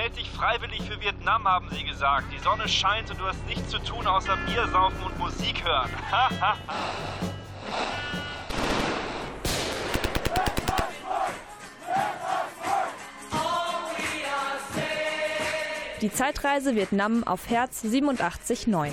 Meld dich freiwillig für Vietnam, haben sie gesagt. Die Sonne scheint und du hast nichts zu tun, außer Bier saufen und Musik hören. Die Zeitreise Vietnam auf Herz 87.9.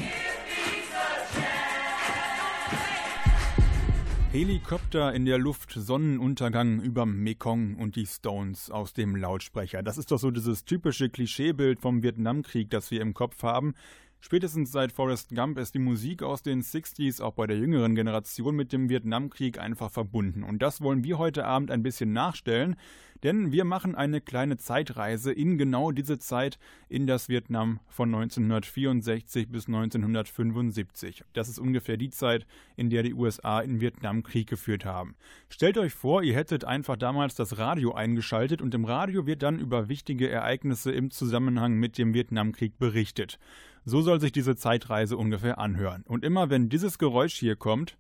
Helikopter in der Luft, Sonnenuntergang überm Mekong und die Stones aus dem Lautsprecher. Das ist doch so dieses typische Klischeebild vom Vietnamkrieg, das wir im Kopf haben. Spätestens seit Forrest Gump ist die Musik aus den 60s auch bei der jüngeren Generation mit dem Vietnamkrieg einfach verbunden. Und das wollen wir heute Abend ein bisschen nachstellen, denn wir machen eine kleine Zeitreise in genau diese Zeit in das Vietnam von 1964 bis 1975. Das ist ungefähr die Zeit, in der die USA in Vietnam Krieg geführt haben. Stellt euch vor, ihr hättet einfach damals das Radio eingeschaltet und im Radio wird dann über wichtige Ereignisse im Zusammenhang mit dem Vietnamkrieg berichtet. So soll sich diese Zeitreise ungefähr anhören. Und immer wenn dieses Geräusch hier kommt,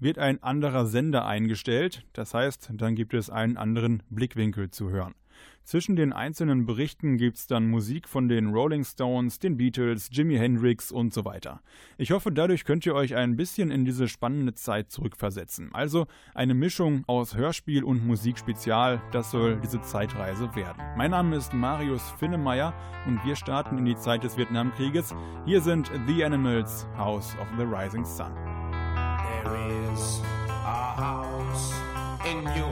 wird ein anderer Sender eingestellt, das heißt, dann gibt es einen anderen Blickwinkel zu hören. Zwischen den einzelnen Berichten gibt's dann Musik von den Rolling Stones, den Beatles, Jimi Hendrix und so weiter. Ich hoffe, dadurch könnt ihr euch ein bisschen in diese spannende Zeit zurückversetzen. Also eine Mischung aus Hörspiel und Musikspezial, das soll diese Zeitreise werden. Mein Name ist Marius Finnemeyer und wir starten in die Zeit des Vietnamkrieges. Hier sind The Animals, House of the Rising Sun. There is a house in New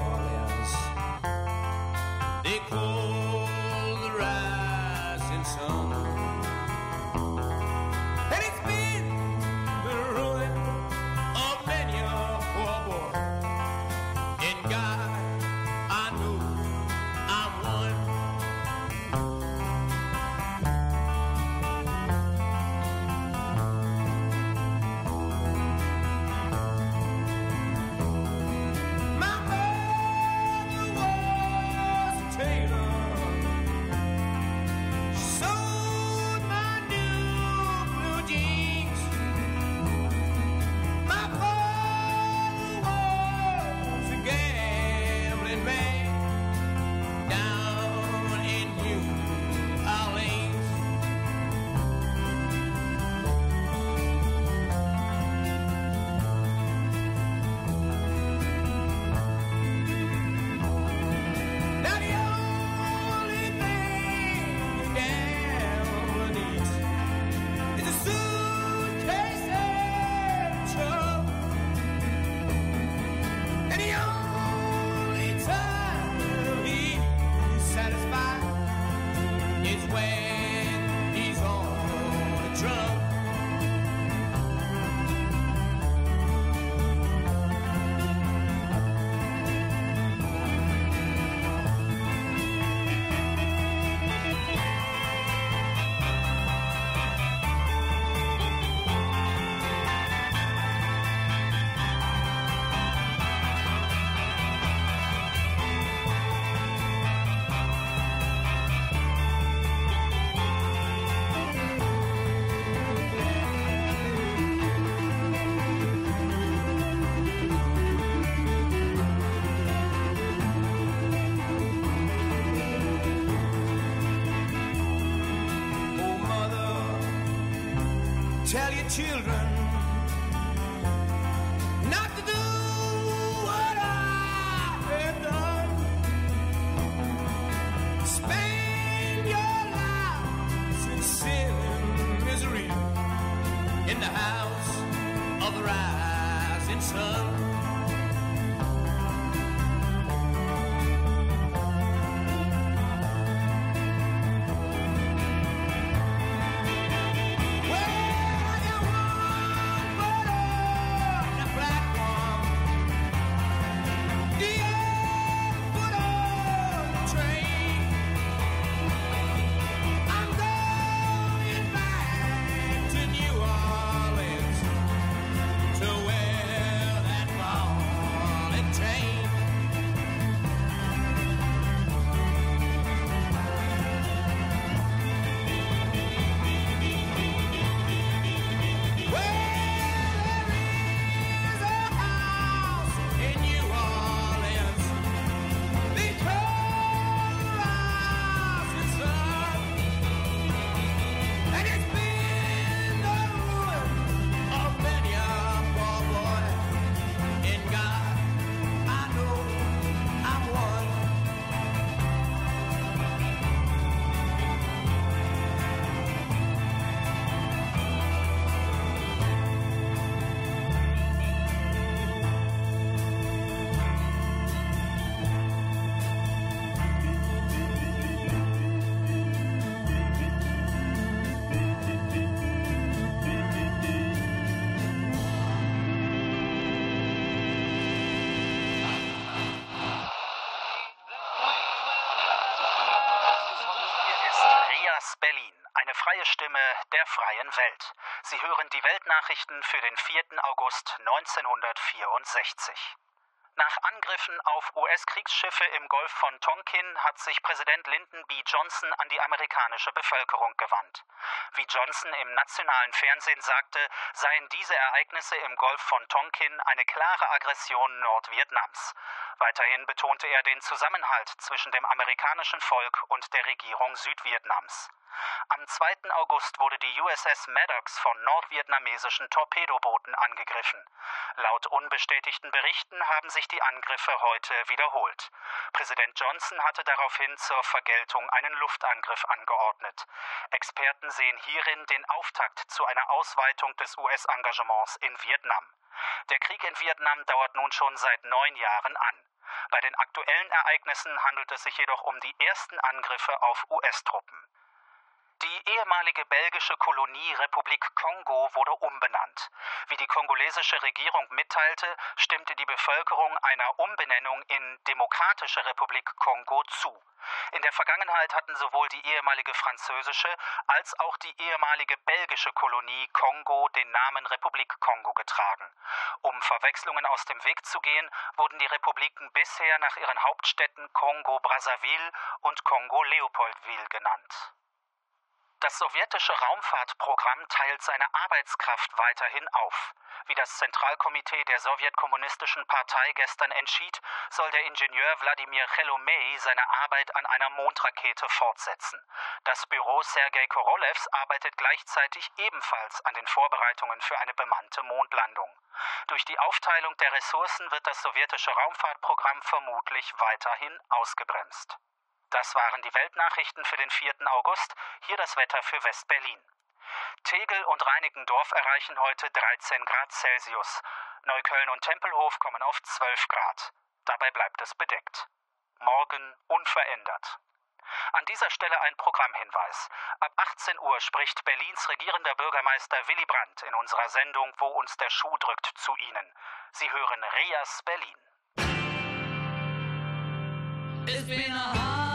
drunk. Children der freien Welt. Sie hören die Weltnachrichten für den 4. August 1964. Nach Angriffen auf US-Kriegsschiffe im Golf von Tonkin hat sich Präsident Lyndon B. Johnson an die amerikanische Bevölkerung gewandt. Wie Johnson im nationalen Fernsehen sagte, seien diese Ereignisse im Golf von Tonkin eine klare Aggression Nordvietnams. Weiterhin betonte er den Zusammenhalt zwischen dem amerikanischen Volk und der Regierung Südvietnams. Am 2. August wurde die USS Maddox von nordvietnamesischen Torpedobooten angegriffen. Laut unbestätigten Berichten haben sich die Angriffe heute wiederholt. Präsident Johnson hatte daraufhin zur Vergeltung einen Luftangriff angeordnet. Experten sehen hierin den Auftakt zu einer Ausweitung des US-Engagements in Vietnam. Der Krieg in Vietnam dauert nun schon seit neun Jahren an. Bei den aktuellen Ereignissen handelt es sich jedoch um die ersten Angriffe auf US-Truppen. Die ehemalige belgische Kolonie Republik Kongo wurde umbenannt. Wie die kongolesische Regierung mitteilte, stimmte die Bevölkerung einer Umbenennung in Demokratische Republik Kongo zu. In der Vergangenheit hatten sowohl die ehemalige französische als auch die ehemalige belgische Kolonie Kongo den Namen Republik Kongo getragen. Um Verwechslungen aus dem Weg zu gehen, wurden die Republiken bisher nach ihren Hauptstädten Kongo-Brazzaville und Kongo-Leopoldville genannt. Das sowjetische Raumfahrtprogramm teilt seine Arbeitskraft weiterhin auf. Wie das Zentralkomitee der sowjetkommunistischen Partei gestern entschied, soll der Ingenieur Wladimir Chelomei seine Arbeit an einer Mondrakete fortsetzen. Das Büro Sergei Korolevs arbeitet gleichzeitig ebenfalls an den Vorbereitungen für eine bemannte Mondlandung. Durch die Aufteilung der Ressourcen wird das sowjetische Raumfahrtprogramm vermutlich weiterhin ausgebremst. Das waren die Weltnachrichten für den 4. August. Hier das Wetter für West-Berlin. Tegel und Reinickendorf erreichen heute 13 Grad Celsius. Neukölln und Tempelhof kommen auf 12 Grad. Dabei bleibt es bedeckt. Morgen unverändert. An dieser Stelle ein Programmhinweis. Ab 18 Uhr spricht Berlins regierender Bürgermeister Willy Brandt in unserer Sendung Wo uns der Schuh drückt zu Ihnen. Sie hören Rias Berlin. It's been a Vietnam.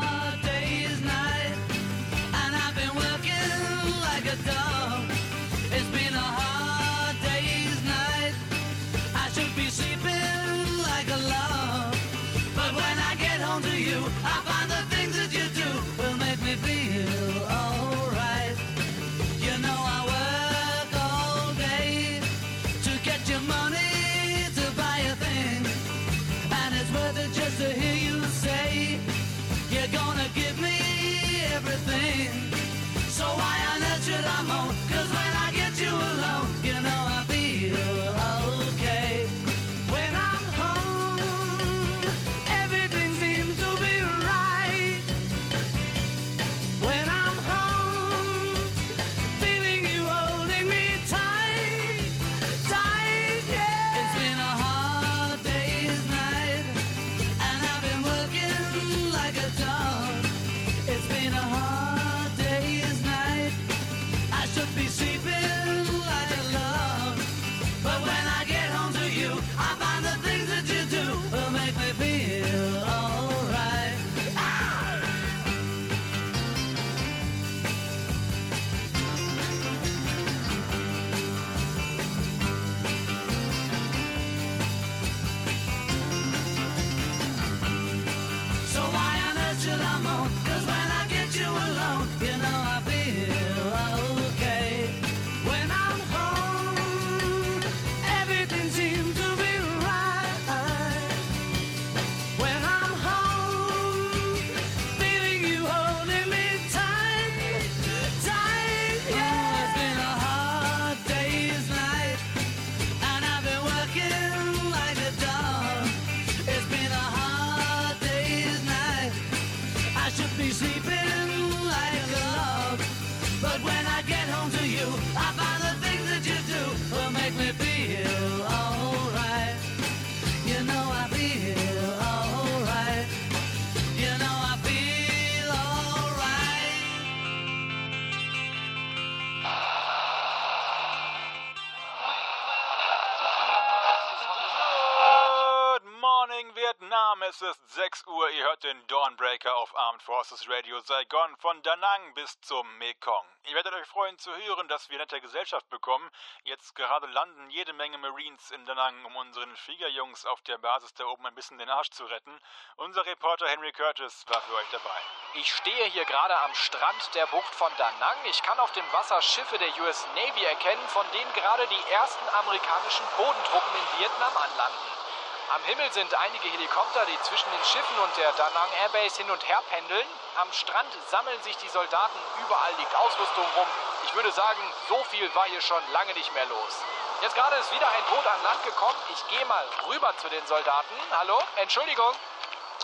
Uhr. Ihr hört den Dawnbreaker auf Armed Forces Radio Saigon von Da Nang bis zum Mekong. Ihr werdet euch freuen zu hören, dass wir nette Gesellschaft bekommen. Jetzt gerade landen jede Menge Marines in Da Nang, um unseren Fliegerjungs auf der Basis da oben ein bisschen den Arsch zu retten. Unser Reporter Henry Curtis war für euch dabei. Ich stehe hier gerade am Strand der Bucht von Da Nang. Ich kann auf dem Wasser Schiffe der US Navy erkennen, von denen gerade die ersten amerikanischen Bodentruppen in Vietnam anlanden. Am Himmel sind einige Helikopter, die zwischen den Schiffen und der Da Nang Airbase hin und her pendeln. Am Strand sammeln sich die Soldaten, überall liegt Ausrüstung rum. Ich würde sagen, so viel war hier schon lange nicht mehr los. Jetzt gerade ist wieder ein Boot an Land gekommen. Ich gehe mal rüber zu den Soldaten. Hallo? Entschuldigung.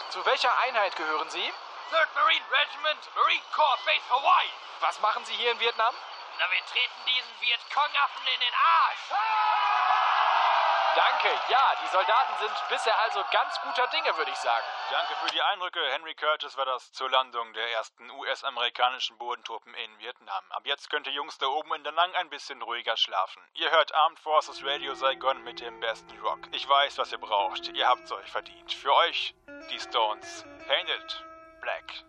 Zu welcher Einheit gehören Sie? 3rd Marine Regiment, Marine Corps Base Hawaii. Was machen Sie hier in Vietnam? Na, wir treten diesen Vietcong-Affen in den Arsch. Danke. Ja, die Soldaten sind bisher also ganz guter Dinge, würde ich sagen. Danke für die Eindrücke. Henry Curtis war das zur Landung der ersten US-amerikanischen Bodentruppen in Vietnam. Ab jetzt könnt ihr Jungs da oben in Da Nang ein bisschen ruhiger schlafen. Ihr hört Armed Forces Radio Saigon mit dem besten Rock. Ich weiß, was ihr braucht. Ihr habt's euch verdient. Für euch die Stones. Painted Black.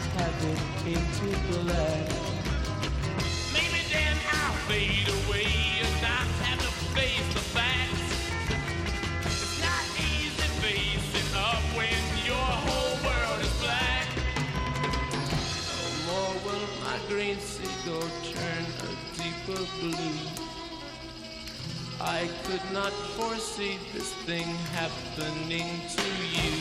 Maybe then I'll fade away and not have to face the facts. It's not easy facing up when your whole world is black. Will my green turn a deeper blue. I could not foresee this thing happening to you.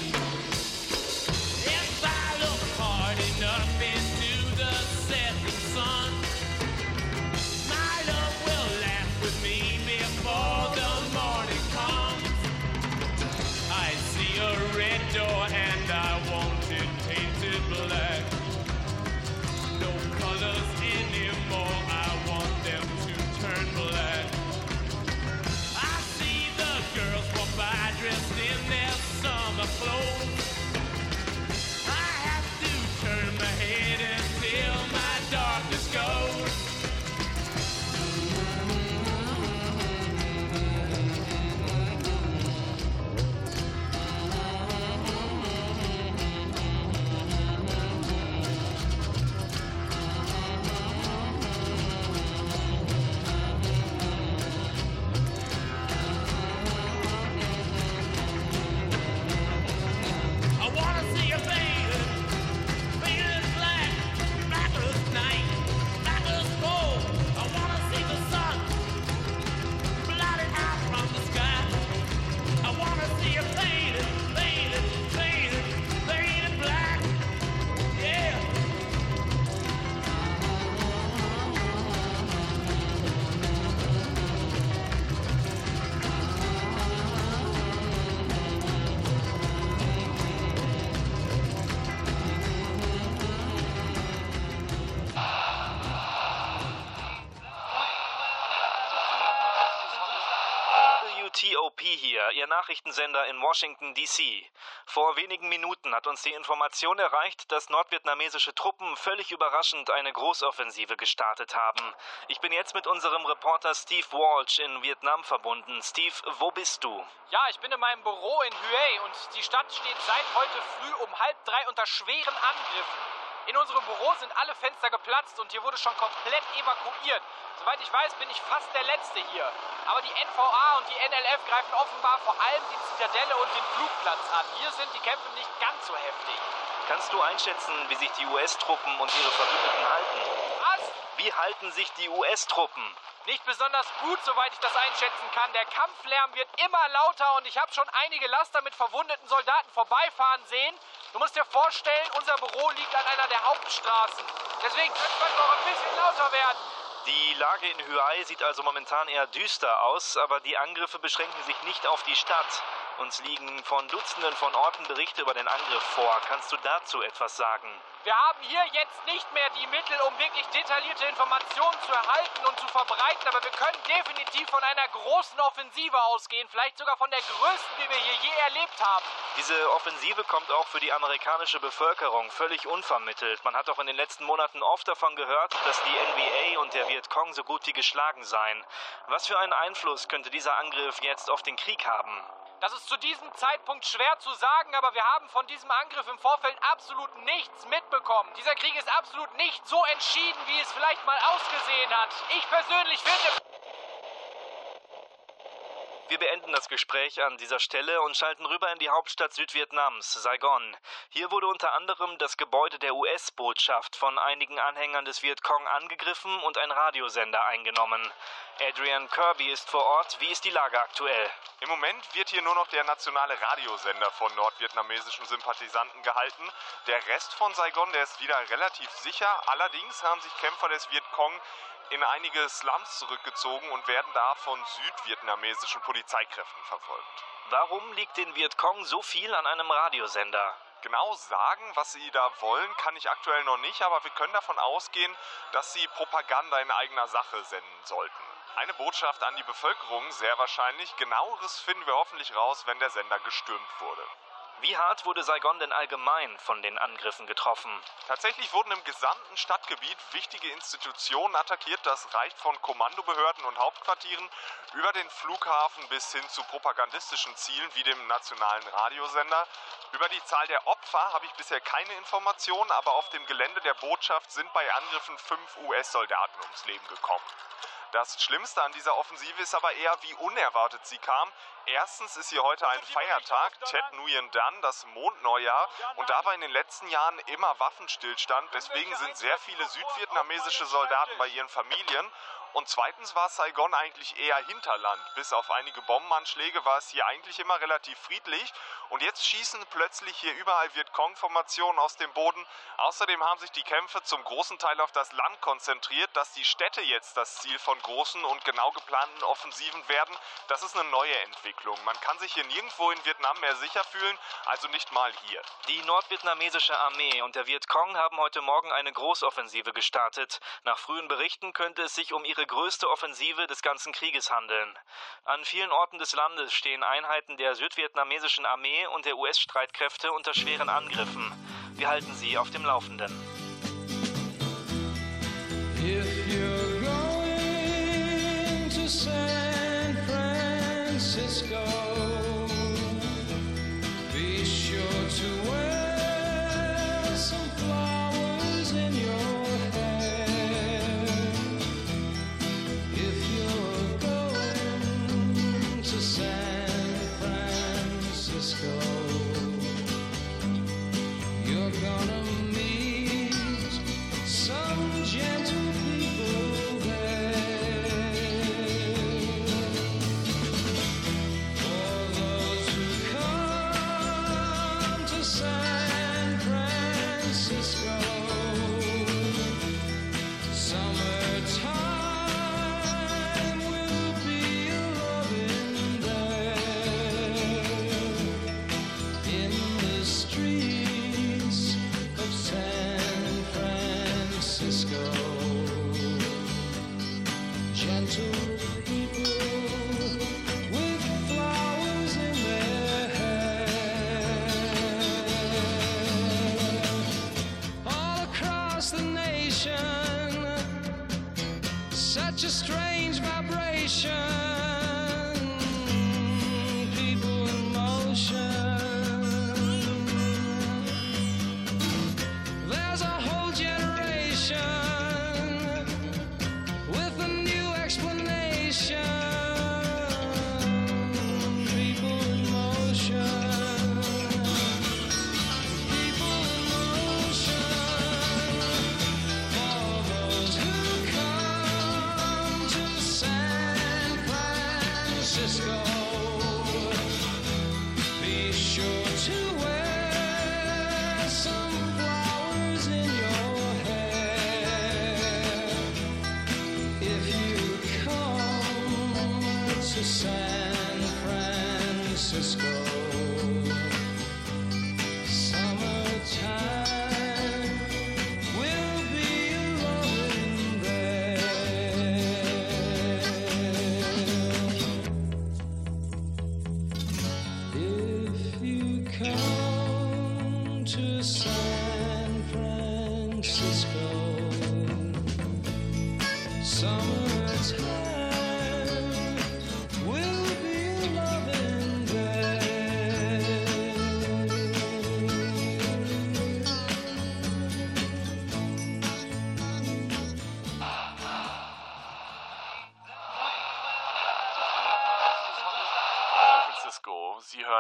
Nachrichtensender in Washington, D.C. Vor wenigen Minuten hat uns die Information erreicht, dass nordvietnamesische Truppen völlig überraschend eine Großoffensive gestartet haben. Ich bin jetzt mit unserem Reporter Steve Walsh in Vietnam verbunden. Steve, wo bist du? Ja, ich bin in meinem Büro in Hue und die Stadt steht seit heute früh um halb drei unter schweren Angriffen. In unserem Büro sind alle Fenster geplatzt und hier wurde schon komplett evakuiert. Soweit ich weiß, bin ich fast der Letzte hier. Aber die NVA und die NLF greifen offenbar vor allem die Zitadelle und den Flugplatz an. Hier sind die Kämpfe nicht ganz so heftig. Kannst du einschätzen, wie sich die US-Truppen und ihre Verbündeten halten? Wie halten sich die US-Truppen? Nicht besonders gut, soweit ich das einschätzen kann. Der Kampflärm wird immer lauter und ich habe schon einige Laster mit verwundeten Soldaten vorbeifahren sehen. Du musst dir vorstellen, unser Büro liegt an einer der Hauptstraßen. Deswegen könnte man noch ein bisschen lauter werden. Die Lage in Huai sieht also momentan eher düster aus, aber die Angriffe beschränken sich nicht auf die Stadt. Uns liegen von Dutzenden von Orten Berichte über den Angriff vor. Kannst du dazu etwas sagen? Wir haben hier jetzt nicht mehr die Mittel, um wirklich detaillierte Informationen zu erhalten und zu verbreiten, aber wir können definitiv von einer großen Offensive ausgehen, vielleicht sogar von der größten, die wir hier je erlebt haben. Diese Offensive kommt auch für die amerikanische Bevölkerung völlig unvermittelt. Man hat auch in den letzten Monaten oft davon gehört, dass die NBA und der Vietcong so gut wie geschlagen seien. Was für einen Einfluss könnte dieser Angriff jetzt auf den Krieg haben? Das ist zu diesem Zeitpunkt schwer zu sagen, aber wir haben von diesem Angriff im Vorfeld absolut nichts mitbekommen. Dieser Krieg ist absolut nicht so entschieden, wie es vielleicht mal ausgesehen hat. Ich persönlich finde. Wir beenden das Gespräch an dieser Stelle und schalten rüber in die Hauptstadt Südvietnams, Saigon. Hier wurde unter anderem das Gebäude der US-Botschaft von einigen Anhängern des Vietcong angegriffen und ein Radiosender eingenommen. Adrian Kirby ist vor Ort. Wie ist die Lage aktuell? Im Moment wird hier nur noch der nationale Radiosender von nordvietnamesischen Sympathisanten gehalten. Der Rest von Saigon, der ist wieder relativ sicher. Allerdings haben sich Kämpfer des Vietcong in einige Slums zurückgezogen und werden da von südvietnamesischen Polizeikräften verfolgt. Warum liegt den Vietcong so viel an einem Radiosender? Genau sagen, was sie da wollen, kann ich aktuell noch nicht, aber wir können davon ausgehen, dass sie Propaganda in eigener Sache senden sollten. Eine Botschaft an die Bevölkerung, sehr wahrscheinlich. Genaueres finden wir hoffentlich raus, wenn der Sender gestürmt wurde. Wie hart wurde Saigon denn allgemein von den Angriffen getroffen? Tatsächlich wurden im gesamten Stadtgebiet wichtige Institutionen attackiert. Das reicht von Kommandobehörden und Hauptquartieren über den Flughafen bis hin zu propagandistischen Zielen wie dem nationalen Radiosender. Über die Zahl der Opfer habe ich bisher keine Informationen, aber auf dem Gelände der Botschaft sind bei Angriffen fünf US-Soldaten ums Leben gekommen. Das Schlimmste an dieser Offensive ist aber eher, wie unerwartet sie kam. Erstens ist hier heute ein Feiertag, Tet Nguyen Dan, das Mondneujahr. Und da war in den letzten Jahren immer Waffenstillstand. Deswegen sind sehr viele südvietnamesische Soldaten bei ihren Familien. Und zweitens war Saigon eigentlich eher Hinterland. Bis auf einige Bombenanschläge war es hier eigentlich immer relativ friedlich. Und jetzt schießen plötzlich hier überall Vietcong-Formationen aus dem Boden. Außerdem haben sich die Kämpfe zum großen Teil auf das Land konzentriert. Dass die Städte jetzt das Ziel von großen und genau geplanten Offensiven werden, das ist eine neue Entwicklung. Man kann sich hier nirgendwo in Vietnam mehr sicher fühlen, also nicht mal hier. Die nordvietnamesische Armee und der Vietcong haben heute Morgen eine Großoffensive gestartet. Nach frühen Berichten könnte es sich um ihre größte Offensive des ganzen Krieges handeln. An vielen Orten des Landes stehen Einheiten der südvietnamesischen Armee und der US-Streitkräfte unter schweren Angriffen. Wir halten Sie auf dem Laufenden. Such a strange vibration.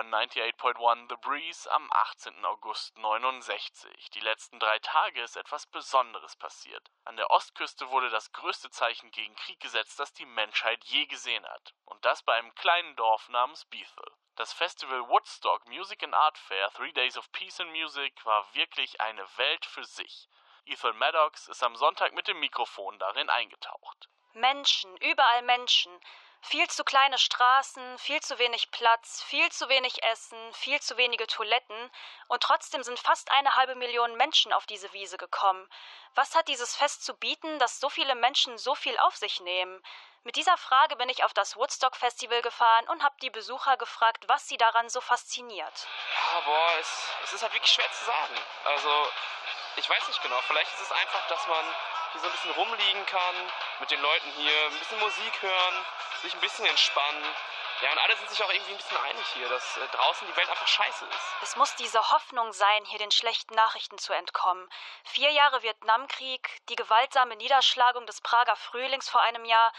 Hören 98.1 The Breeze am 18. August 69. Die letzten drei Tage ist etwas Besonderes passiert. An der Ostküste wurde das größte Zeichen gegen Krieg gesetzt, das die Menschheit je gesehen hat. Und das bei einem kleinen Dorf namens Bethel. Das Festival Woodstock Music and Art Fair Three Days of Peace and Music war wirklich eine Welt für sich. Ethel Maddox ist am Sonntag mit dem Mikrofon darin eingetaucht. Menschen, überall Menschen. Viel zu kleine Straßen, viel zu wenig Platz, viel zu wenig Essen, viel zu wenige Toiletten und trotzdem sind fast eine halbe Million Menschen auf diese Wiese gekommen. Was hat dieses Fest zu bieten, dass so viele Menschen so viel auf sich nehmen? Mit dieser Frage bin ich auf das Woodstock Festival gefahren und habe die Besucher gefragt, was sie daran so fasziniert. Ja, boah, es, es ist halt wirklich schwer zu sagen. Also, ich weiß nicht genau. Vielleicht ist es einfach, dass man hier so ein bisschen rumliegen kann, mit den Leuten hier ein bisschen Musik hören, sich ein bisschen entspannen. Ja, und alle sind sich auch irgendwie ein bisschen einig hier, dass äh, draußen die Welt einfach scheiße ist. Es muss diese Hoffnung sein, hier den schlechten Nachrichten zu entkommen. Vier Jahre Vietnamkrieg, die gewaltsame Niederschlagung des Prager Frühlings vor einem Jahr,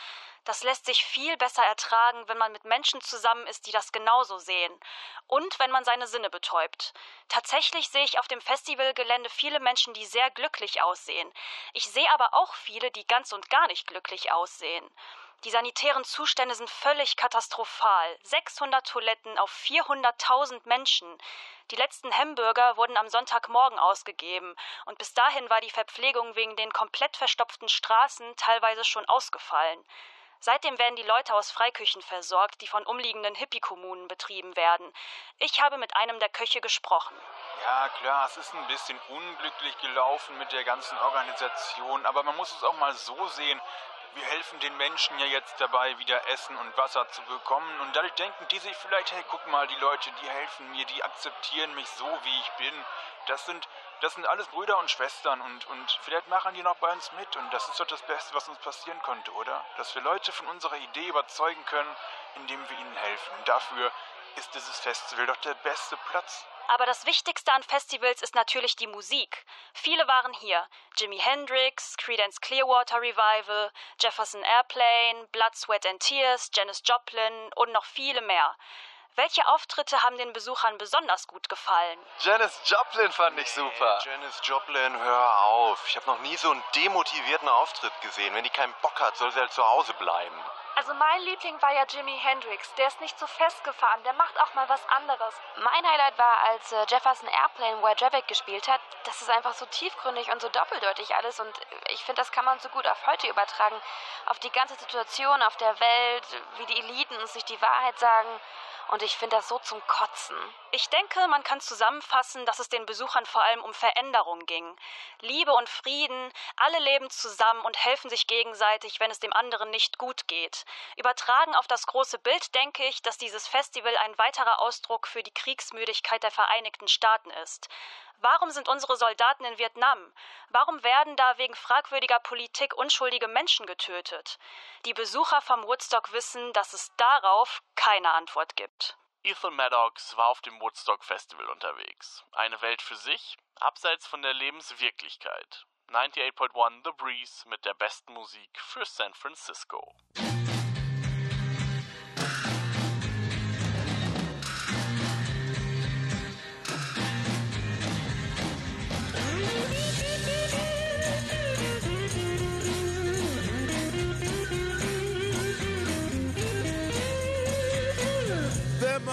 das lässt sich viel besser ertragen, wenn man mit Menschen zusammen ist, die das genauso sehen. Und wenn man seine Sinne betäubt. Tatsächlich sehe ich auf dem Festivalgelände viele Menschen, die sehr glücklich aussehen. Ich sehe aber auch viele, die ganz und gar nicht glücklich aussehen. Die sanitären Zustände sind völlig katastrophal. 600 Toiletten auf 400.000 Menschen. Die letzten Hamburger wurden am Sonntagmorgen ausgegeben und bis dahin war die Verpflegung wegen den komplett verstopften Straßen teilweise schon ausgefallen. Seitdem werden die Leute aus Freiküchen versorgt, die von umliegenden Hippie-Kommunen betrieben werden. Ich habe mit einem der Köche gesprochen. Ja, klar, es ist ein bisschen unglücklich gelaufen mit der ganzen Organisation, aber man muss es auch mal so sehen. Wir helfen den Menschen ja jetzt dabei, wieder Essen und Wasser zu bekommen. Und dadurch denken die sich vielleicht, hey, guck mal, die Leute, die helfen mir, die akzeptieren mich so, wie ich bin. Das sind, das sind alles Brüder und Schwestern und, und vielleicht machen die noch bei uns mit. Und das ist doch das Beste, was uns passieren konnte, oder? Dass wir Leute von unserer Idee überzeugen können, indem wir ihnen helfen. Und dafür ist dieses Festival doch der beste Platz. Aber das Wichtigste an Festivals ist natürlich die Musik. Viele waren hier. Jimi Hendrix, Creedence Clearwater Revival, Jefferson Airplane, Blood, Sweat and Tears, Janis Joplin und noch viele mehr. Welche Auftritte haben den Besuchern besonders gut gefallen? Janis Joplin fand ich super. Janis Joplin, hör auf. Ich habe noch nie so einen demotivierten Auftritt gesehen. Wenn die keinen Bock hat, soll sie halt zu Hause bleiben. Also mein Liebling war ja Jimi Hendrix. Der ist nicht so festgefahren, der macht auch mal was anderes. Mein Highlight war, als äh, Jefferson Airplane Where Javik gespielt hat. Das ist einfach so tiefgründig und so doppeldeutig alles und ich finde, das kann man so gut auf heute übertragen. Auf die ganze Situation auf der Welt, wie die Eliten uns nicht die Wahrheit sagen. Und ich finde das so zum Kotzen. Ich denke, man kann zusammenfassen, dass es den Besuchern vor allem um Veränderung ging. Liebe und Frieden, alle leben zusammen und helfen sich gegenseitig, wenn es dem anderen nicht gut geht. Übertragen auf das große Bild denke ich, dass dieses Festival ein weiterer Ausdruck für die Kriegsmüdigkeit der Vereinigten Staaten ist. Warum sind unsere Soldaten in Vietnam? Warum werden da wegen fragwürdiger Politik unschuldige Menschen getötet? Die Besucher vom Woodstock wissen, dass es darauf keine Antwort gibt. Ethel Maddox war auf dem Woodstock Festival unterwegs. Eine Welt für sich, abseits von der Lebenswirklichkeit. 98.1 The Breeze mit der besten Musik für San Francisco.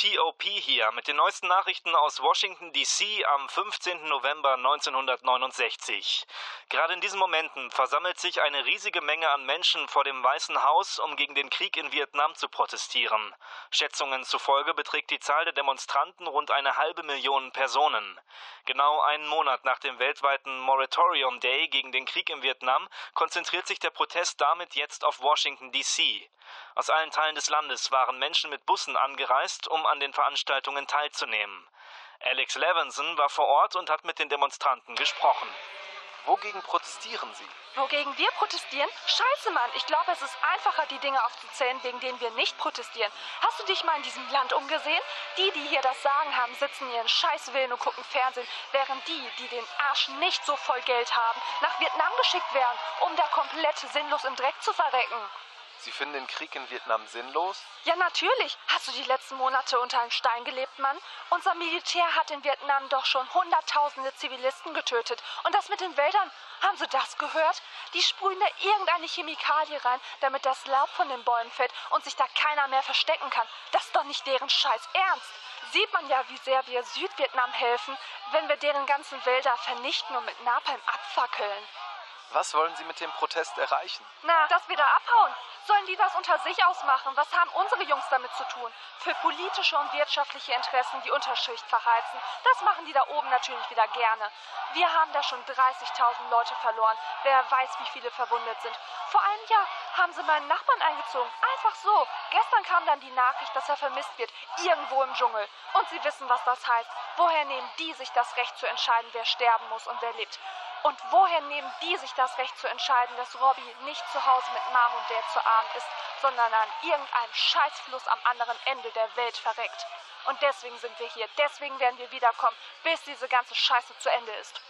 WTOP hier mit den neuesten Nachrichten aus Washington, D.C. am 15. November 1969. Gerade in diesen Momenten versammelt sich eine riesige Menge an Menschen vor dem Weißen Haus, um gegen den Krieg in Vietnam zu protestieren. Schätzungen zufolge beträgt die Zahl der Demonstranten rund eine halbe Million Personen. Genau einen Monat nach dem weltweiten Moratorium Day gegen den Krieg in Vietnam konzentriert sich der Protest damit jetzt auf Washington, D.C. Aus allen Teilen des Landes waren Menschen mit Bussen angereist, um an den Veranstaltungen teilzunehmen. Alex Levinson war vor Ort und hat mit den Demonstranten gesprochen. Wogegen protestieren Sie? Wogegen wir protestieren? Scheiße, Mann. Ich glaube, es ist einfacher, die Dinge aufzuzählen, wegen denen wir nicht protestieren. Hast du dich mal in diesem Land umgesehen? Die, die hier das Sagen haben, sitzen ihren Scheißwillen und gucken Fernsehen, während die, die den Arsch nicht so voll Geld haben, nach Vietnam geschickt werden, um da komplett sinnlos im Dreck zu verrecken. Sie finden den Krieg in Vietnam sinnlos? Ja, natürlich. Hast du die letzten Monate unter einem Stein gelebt, Mann? Unser Militär hat in Vietnam doch schon hunderttausende Zivilisten getötet. Und das mit den Wäldern, haben Sie das gehört? Die sprühen da irgendeine Chemikalie rein, damit das Laub von den Bäumen fällt und sich da keiner mehr verstecken kann. Das ist doch nicht deren Scheiß Ernst. Sieht man ja, wie sehr wir Südvietnam helfen, wenn wir deren ganzen Wälder vernichten und mit Napalm abfackeln. Was wollen Sie mit dem Protest erreichen? Na, dass wir da abhauen. Sollen die das unter sich ausmachen? Was haben unsere Jungs damit zu tun? Für politische und wirtschaftliche Interessen die Unterschicht verheizen. Das machen die da oben natürlich wieder gerne. Wir haben da schon 30.000 Leute verloren. Wer weiß, wie viele verwundet sind. Vor einem Jahr haben sie meinen Nachbarn eingezogen. Einfach so. Gestern kam dann die Nachricht, dass er vermisst wird. Irgendwo im Dschungel. Und sie wissen, was das heißt. Woher nehmen die sich das Recht zu entscheiden, wer sterben muss und wer lebt? Und woher nehmen die sich das Recht zu entscheiden, dass Robbie nicht zu Hause mit Mom und Dad zu Abend ist, sondern an irgendeinem Scheißfluss am anderen Ende der Welt verreckt? Und deswegen sind wir hier, deswegen werden wir wiederkommen, bis diese ganze Scheiße zu Ende ist.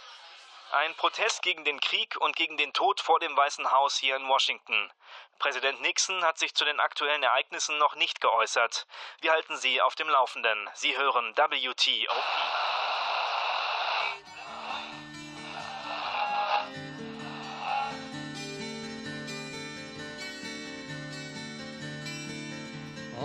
Ein Protest gegen den Krieg und gegen den Tod vor dem Weißen Haus hier in Washington. Präsident Nixon hat sich zu den aktuellen Ereignissen noch nicht geäußert. Wir halten Sie auf dem Laufenden. Sie hören WTOP.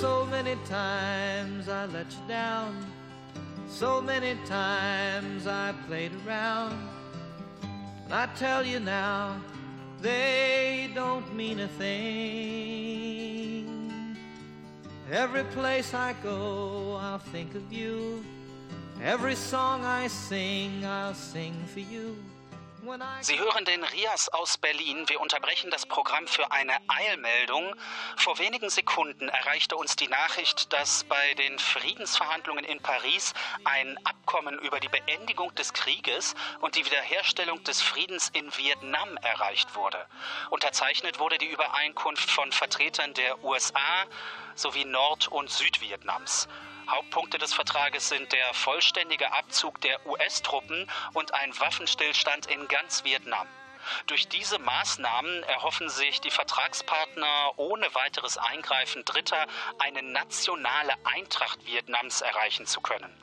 So many times I let you down. So many times I played around. And I tell you now, they don't mean a thing. Every place I go, I'll think of you. Every song I sing, I'll sing for you. Sie hören den Rias aus Berlin. Wir unterbrechen das Programm für eine Eilmeldung. Vor wenigen Sekunden erreichte uns die Nachricht, dass bei den Friedensverhandlungen in Paris ein Abkommen über die Beendigung des Krieges und die Wiederherstellung des Friedens in Vietnam erreicht wurde. Unterzeichnet wurde die Übereinkunft von Vertretern der USA sowie Nord- und Südvietnams. Hauptpunkte des Vertrages sind der vollständige Abzug der US-Truppen und ein Waffenstillstand in ganz Vietnam. Durch diese Maßnahmen erhoffen sich die Vertragspartner ohne weiteres Eingreifen Dritter eine nationale Eintracht Vietnams erreichen zu können.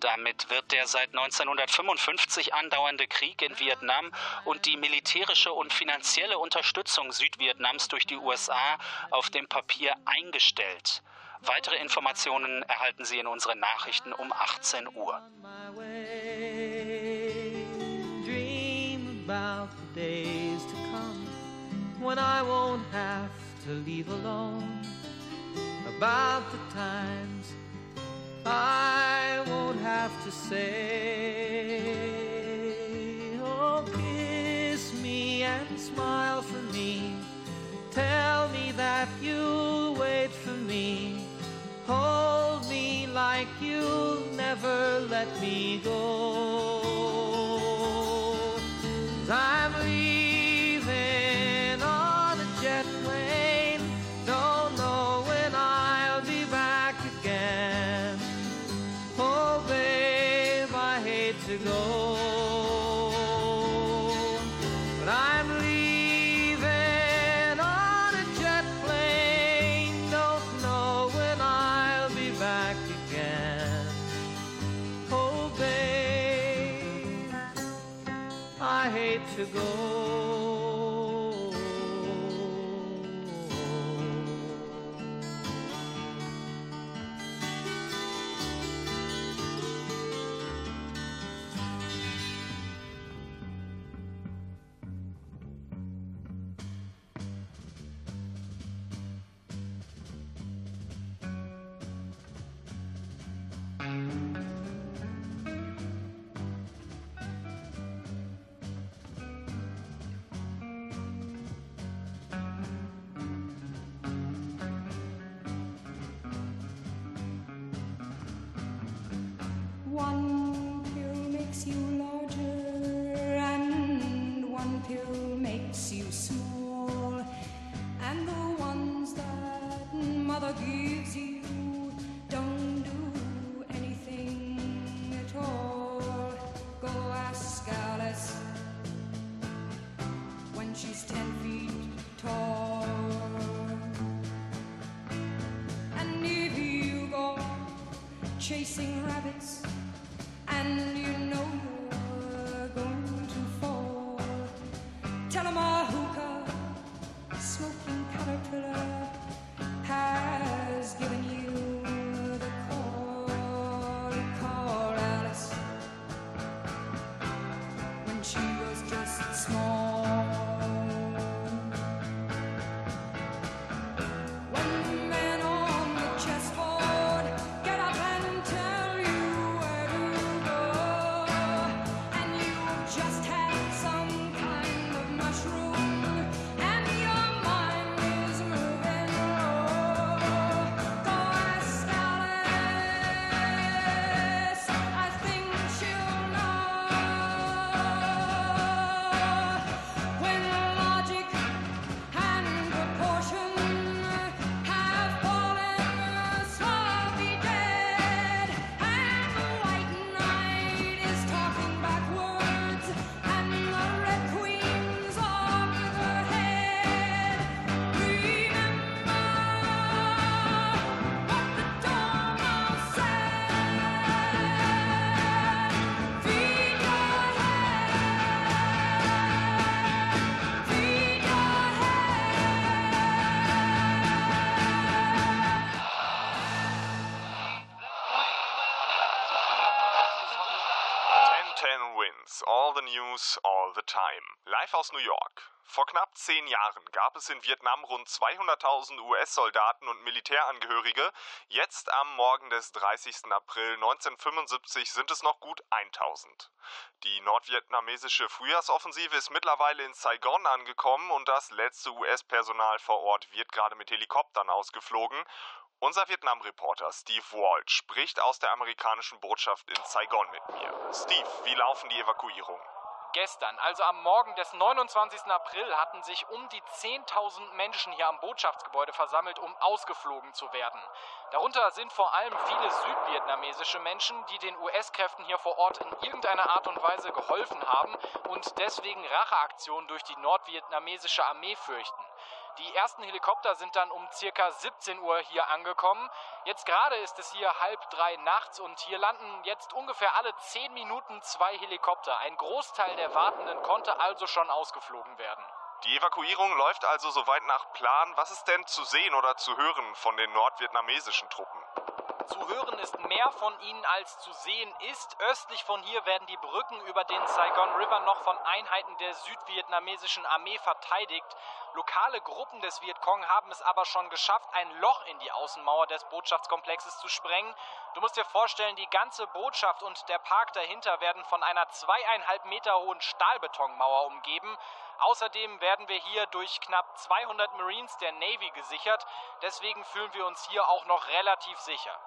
Damit wird der seit 1955 andauernde Krieg in Vietnam und die militärische und finanzielle Unterstützung Südvietnams durch die USA auf dem Papier eingestellt. Weitere Informationen erhalten Sie in unseren Nachrichten um 18 Uhr. when I won't have to leave alone. About the times I won't have to say, Oh, kiss me and smile for me. Tell me that you'll wait for me. Hold me like you'll never let me go. I'm chasing news, all the time. Live aus New York. Vor knapp zehn Jahren gab es in Vietnam rund 200.000 US-Soldaten und Militärangehörige. Jetzt am Morgen des 30. April 1975 sind es noch gut 1000. Die nordvietnamesische Frühjahrsoffensive ist mittlerweile in Saigon angekommen und das letzte US-Personal vor Ort wird gerade mit Helikoptern ausgeflogen. Unser Vietnam-Reporter Steve Walt spricht aus der amerikanischen Botschaft in Saigon mit mir. Steve, wie laufen die Evakuierungen? Gestern, also am Morgen des 29. April, hatten sich um die 10.000 Menschen hier am Botschaftsgebäude versammelt, um ausgeflogen zu werden. Darunter sind vor allem viele südvietnamesische Menschen, die den US-Kräften hier vor Ort in irgendeiner Art und Weise geholfen haben und deswegen Racheaktionen durch die nordvietnamesische Armee fürchten. Die ersten Helikopter sind dann um circa 17 Uhr hier angekommen. Jetzt gerade ist es hier halb drei nachts und hier landen jetzt ungefähr alle 10 Minuten zwei Helikopter. Ein Großteil der Wartenden konnte also schon ausgeflogen werden. Die Evakuierung läuft also soweit nach Plan. Was ist denn zu sehen oder zu hören von den nordvietnamesischen Truppen? Zu hören ist mehr von ihnen als zu sehen ist. Östlich von hier werden die Brücken über den Saigon River noch von Einheiten der südvietnamesischen Armee verteidigt. Lokale Gruppen des Vietcong haben es aber schon geschafft, ein Loch in die Außenmauer des Botschaftskomplexes zu sprengen. Du musst dir vorstellen, die ganze Botschaft und der Park dahinter werden von einer zweieinhalb Meter hohen Stahlbetonmauer umgeben. Außerdem werden wir hier durch knapp 200 Marines der Navy gesichert. Deswegen fühlen wir uns hier auch noch relativ sicher.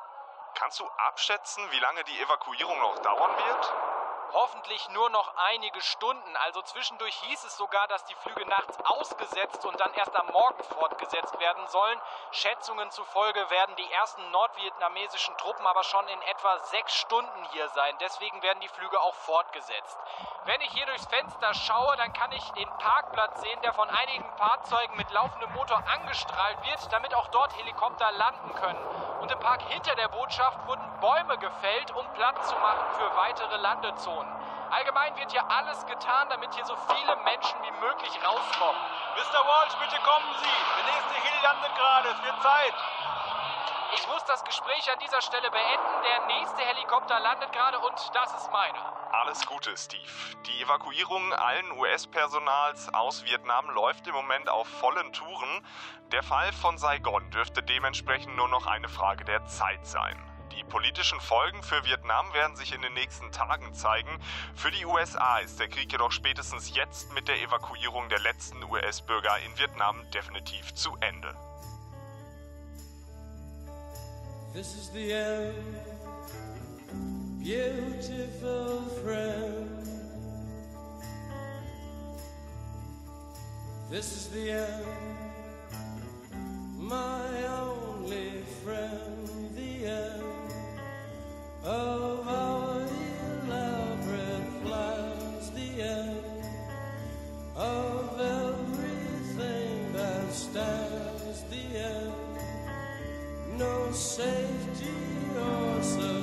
Kannst du abschätzen, wie lange die Evakuierung noch dauern wird? Hoffentlich nur noch einige Stunden. Also zwischendurch hieß es sogar, dass die Flüge nachts ausgesetzt und dann erst am Morgen fortgesetzt werden sollen. Schätzungen zufolge werden die ersten nordvietnamesischen Truppen aber schon in etwa sechs Stunden hier sein. Deswegen werden die Flüge auch fortgesetzt. Wenn ich hier durchs Fenster schaue, dann kann ich den Parkplatz sehen, der von einigen Fahrzeugen mit laufendem Motor angestrahlt wird, damit auch dort Helikopter landen können. Und im Park hinter der Botschaft wurden Bäume gefällt, um Platz zu machen für weitere Landezonen. Allgemein wird hier alles getan, damit hier so viele Menschen wie möglich rauskommen. Mr. Walsh, bitte kommen Sie. Der nächste Hill landet gerade. Es wird Zeit. Ich muss das Gespräch an dieser Stelle beenden. Der nächste Helikopter landet gerade und das ist meiner. Alles Gute, Steve. Die Evakuierung allen US-Personals aus Vietnam läuft im Moment auf vollen Touren. Der Fall von Saigon dürfte dementsprechend nur noch eine Frage der Zeit sein. Die politischen Folgen für Vietnam werden sich in den nächsten Tagen zeigen. Für die USA ist der Krieg jedoch spätestens jetzt mit der Evakuierung der letzten US-Bürger in Vietnam definitiv zu Ende. This is the end, beautiful friend. This is the end, my only friend, the end of our elaborate plans, the end of everything that stands, the end no safety or surprise.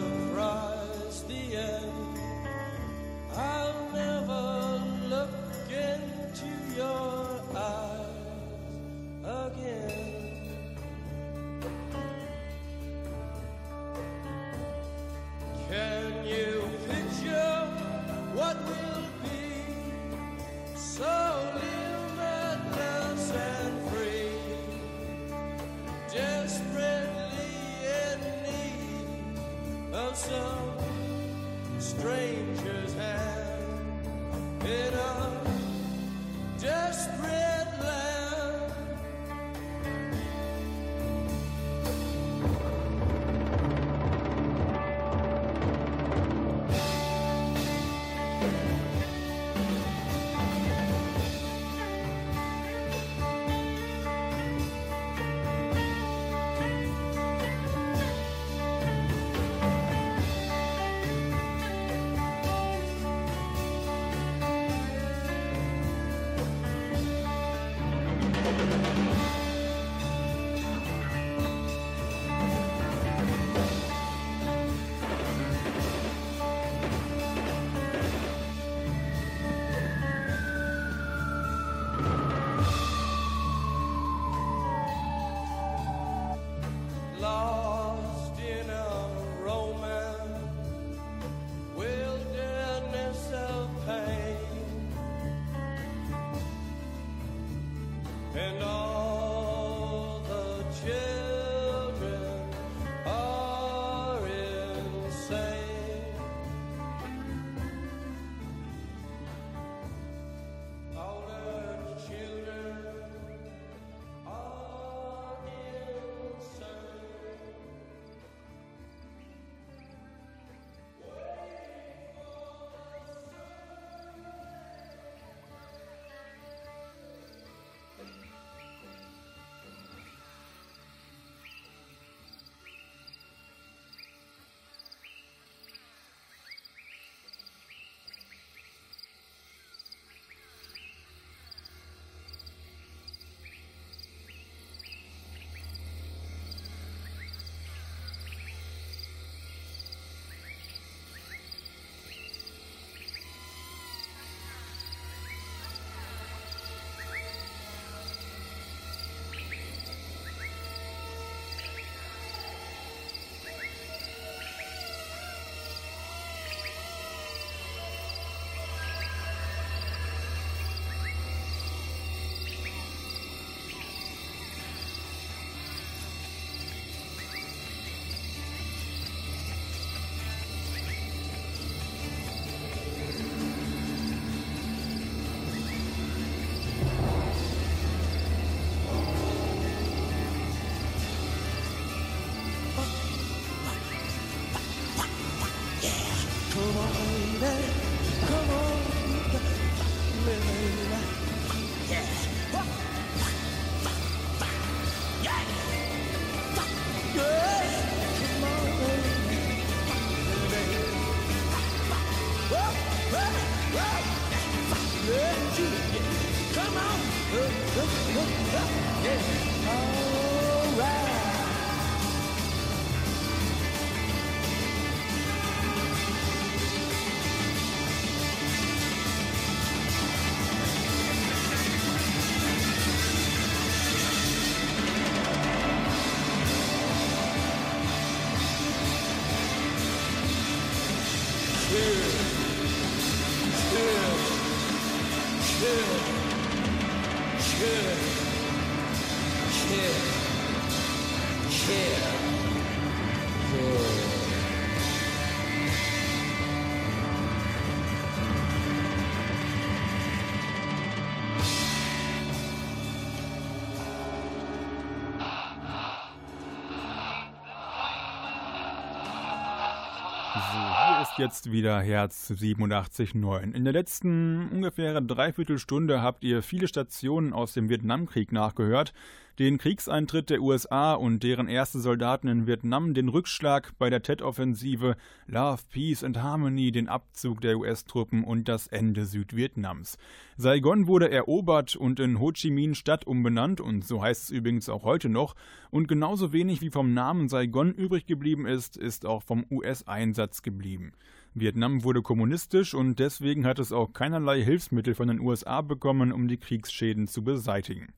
Jetzt wieder Herz 87.9. In der letzten ungefähr Dreiviertelstunde habt ihr viele Stationen aus dem Vietnamkrieg nachgehört. Den Kriegseintritt der USA und deren erste Soldaten in Vietnam, den Rückschlag bei der Tet-Offensive, Love, Peace and Harmony, den Abzug der US-Truppen und das Ende Südvietnams. Saigon wurde erobert und in Ho Chi Minh Stadt umbenannt und so heißt es übrigens auch heute noch. Und genauso wenig wie vom Namen Saigon übrig geblieben ist, ist auch vom US-Einsatz geblieben. Vietnam wurde kommunistisch und deswegen hat es auch keinerlei Hilfsmittel von den USA bekommen, um die Kriegsschäden zu beseitigen.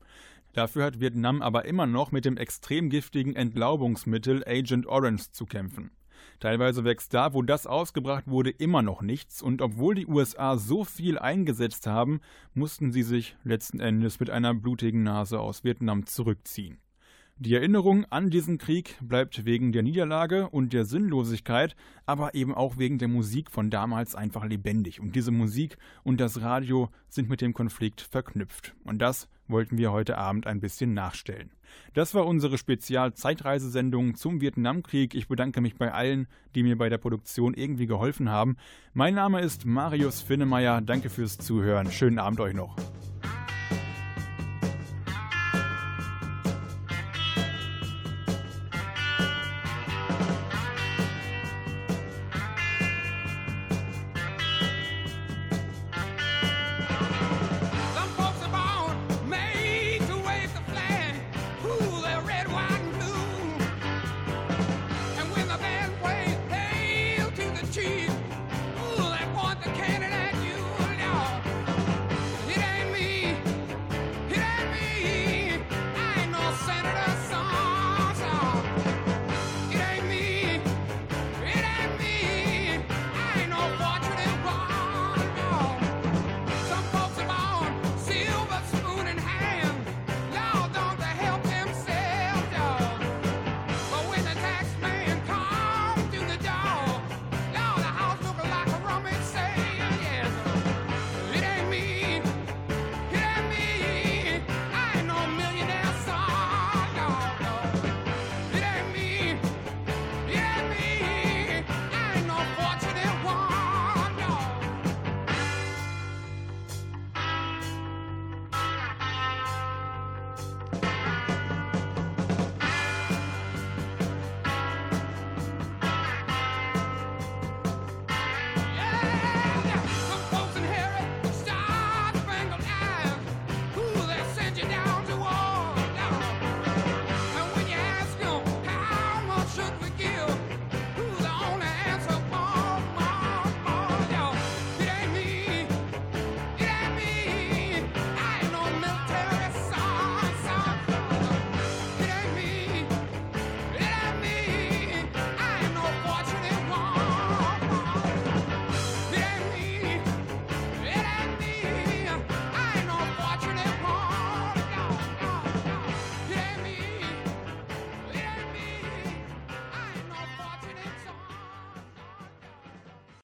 Dafür hat Vietnam aber immer noch mit dem extrem giftigen Entlaubungsmittel Agent Orange zu kämpfen. Teilweise wächst da, wo das ausgebracht wurde, immer noch nichts, und obwohl die USA so viel eingesetzt haben, mussten sie sich letzten Endes mit einer blutigen Nase aus Vietnam zurückziehen. Die Erinnerung an diesen Krieg bleibt wegen der Niederlage und der Sinnlosigkeit, aber eben auch wegen der Musik von damals einfach lebendig. Und diese Musik und das Radio sind mit dem Konflikt verknüpft. Und das wollten wir heute Abend ein bisschen nachstellen. Das war unsere Spezial-Zeitreisesendung zum Vietnamkrieg. Ich bedanke mich bei allen, die mir bei der Produktion irgendwie geholfen haben. Mein Name ist Marius Finnemeier. Danke fürs Zuhören. Schönen Abend euch noch.